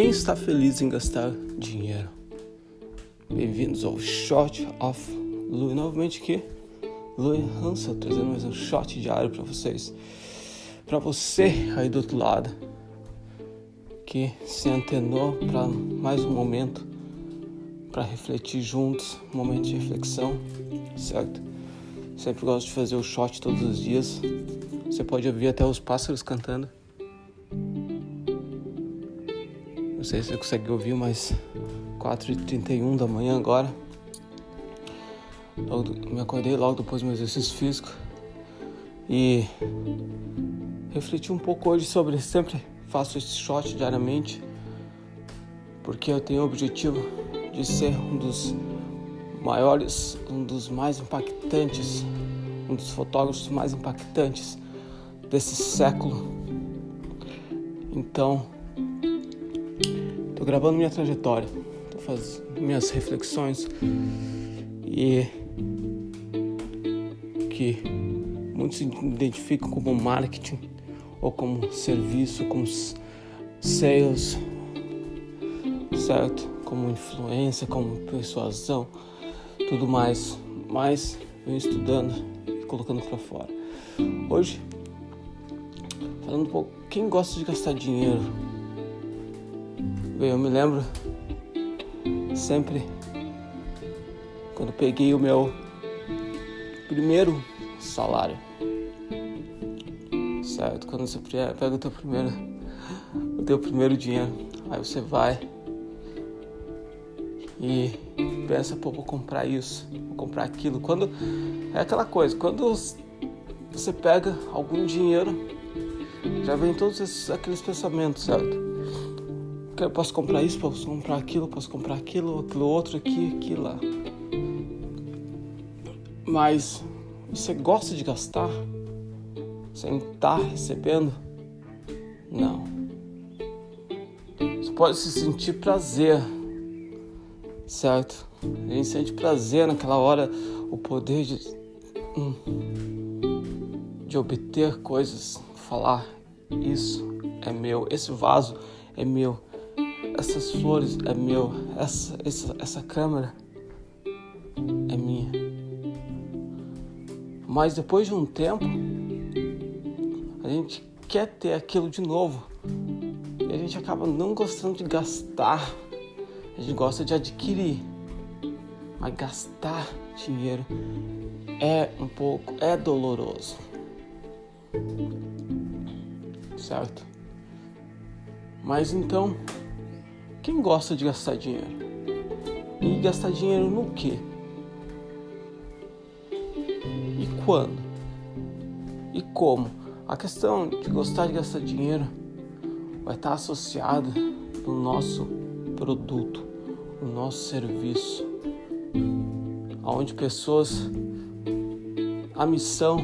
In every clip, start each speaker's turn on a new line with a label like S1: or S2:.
S1: Quem está feliz em gastar dinheiro? Bem-vindos ao Shot of Louis. Novamente aqui, Louis Hansel, trazendo mais um shot diário para vocês. Para você aí do outro lado, que se antenou para mais um momento para refletir juntos, um momento de reflexão, certo? Sempre gosto de fazer o shot todos os dias. Você pode ouvir até os pássaros cantando. Não sei se você consegue ouvir, mas 4h31 da manhã agora. Me acordei logo depois do meu exercício físico e refleti um pouco hoje sobre. Sempre faço esse shot diariamente porque eu tenho o objetivo de ser um dos maiores, um dos mais impactantes, um dos fotógrafos mais impactantes desse século. Então, Tô gravando minha trajetória, tô fazendo minhas reflexões e que muitos se identificam como marketing ou como serviço, como sales, certo? Como influência, como persuasão, tudo mais. Mas venho estudando e colocando para fora. Hoje, falando um pouco, quem gosta de gastar dinheiro? Eu me lembro sempre quando peguei o meu primeiro salário. Certo? Quando você pega o teu primeiro, o teu primeiro dinheiro, aí você vai e pensa, pô, vou comprar isso, vou comprar aquilo. Quando é aquela coisa, quando você pega algum dinheiro, já vem todos esses, aqueles pensamentos, certo? Eu posso comprar isso, posso comprar aquilo, posso comprar aquilo, aquilo outro aqui, aquilo lá. Mas você gosta de gastar sem estar recebendo? Não. Você pode se sentir prazer, certo? A gente sente prazer naquela hora, o poder de, hum, de obter coisas, falar isso é meu, esse vaso é meu essas flores é meu, essa, essa, essa câmera é minha. Mas depois de um tempo, a gente quer ter aquilo de novo. E a gente acaba não gostando de gastar. A gente gosta de adquirir. Mas gastar dinheiro é um pouco, é doloroso. Certo? Mas então, quem gosta de gastar dinheiro? E gastar dinheiro no quê? E quando? E como? A questão de gostar de gastar dinheiro vai estar associada no nosso produto, no nosso serviço, onde pessoas a missão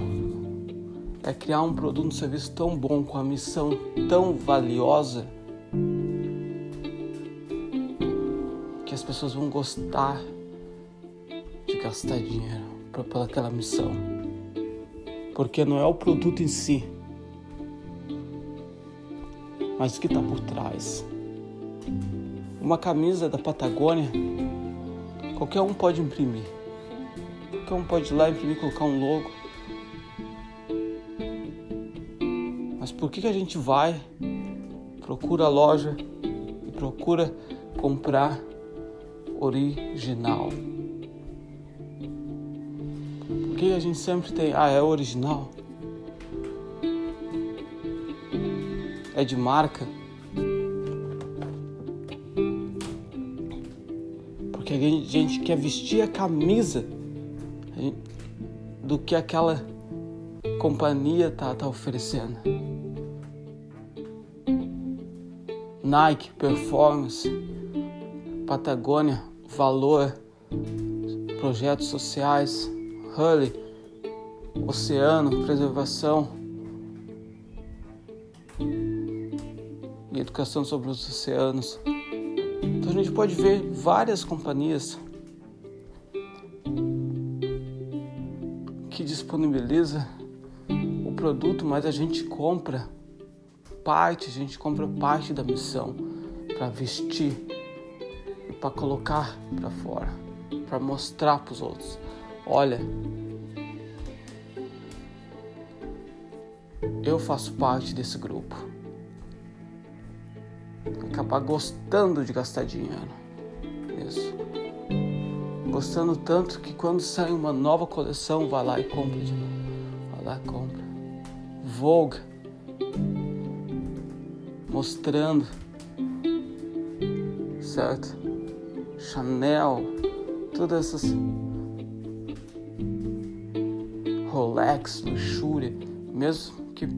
S1: é criar um produto, um serviço tão bom com a missão tão valiosa pessoas vão gostar de gastar dinheiro para aquela missão. Porque não é o produto em si, mas o que está por trás. Uma camisa da Patagônia, qualquer um pode imprimir. Qualquer um pode ir lá imprimir, colocar um logo. Mas por que, que a gente vai, procura a loja e procura comprar original. Porque a gente sempre tem, ah, é original. É de marca. Porque a gente quer vestir a camisa do que aquela companhia tá, tá oferecendo. Nike Performance Patagônia, Valor, projetos sociais, Hurley, Oceano, Preservação e Educação sobre os Oceanos. Então a gente pode ver várias companhias que disponibiliza o produto, mas a gente compra parte, a gente compra parte da missão para vestir para colocar para fora, para mostrar para os outros. Olha, eu faço parte desse grupo. Acabar gostando de gastar dinheiro. Isso. Gostando tanto que quando sai uma nova coleção, vai lá e compra de novo. Vai lá e compra. Vogue. Mostrando. Certo? Chanel. Todas essas. Rolex, luxúria. Mesmo que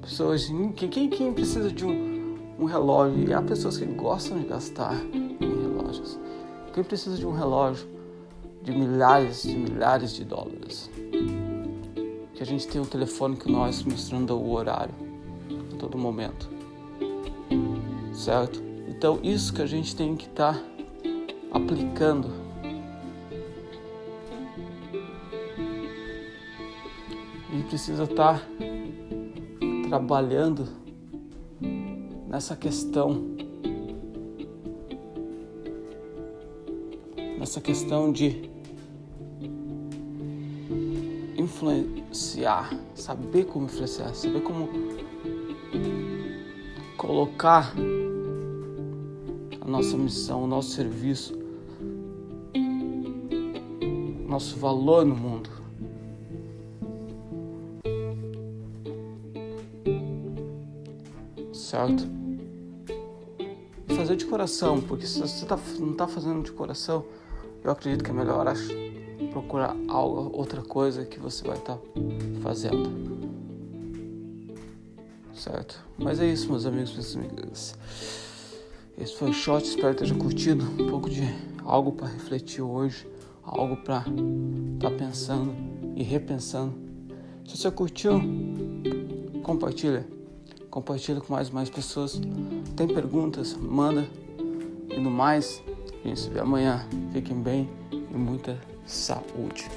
S1: pessoas. Quem, quem precisa de um, um relógio? E há pessoas que gostam de gastar em relógios. Quem precisa de um relógio de milhares de milhares de dólares? Que a gente tem um telefone que nós mostrando o horário a todo momento. Certo? Então, isso que a gente tem que estar tá aplicando. E precisa estar tá trabalhando nessa questão, nessa questão de influenciar, saber como influenciar, saber como colocar a nossa missão, o nosso serviço, nosso valor no mundo. certo? Fazer de coração, porque se você tá, não está fazendo de coração, eu acredito que é melhor acho, procurar algo, outra coisa que você vai estar tá fazendo. Certo? Mas é isso, meus amigos, minhas amigas. Esse foi o shot, espero que esteja curtido. Um pouco de algo para refletir hoje, algo para estar tá pensando e repensando. Se você curtiu, compartilha compartilha com mais mais pessoas. Tem perguntas, manda. E no mais, a gente se vê amanhã. Fiquem bem e muita saúde.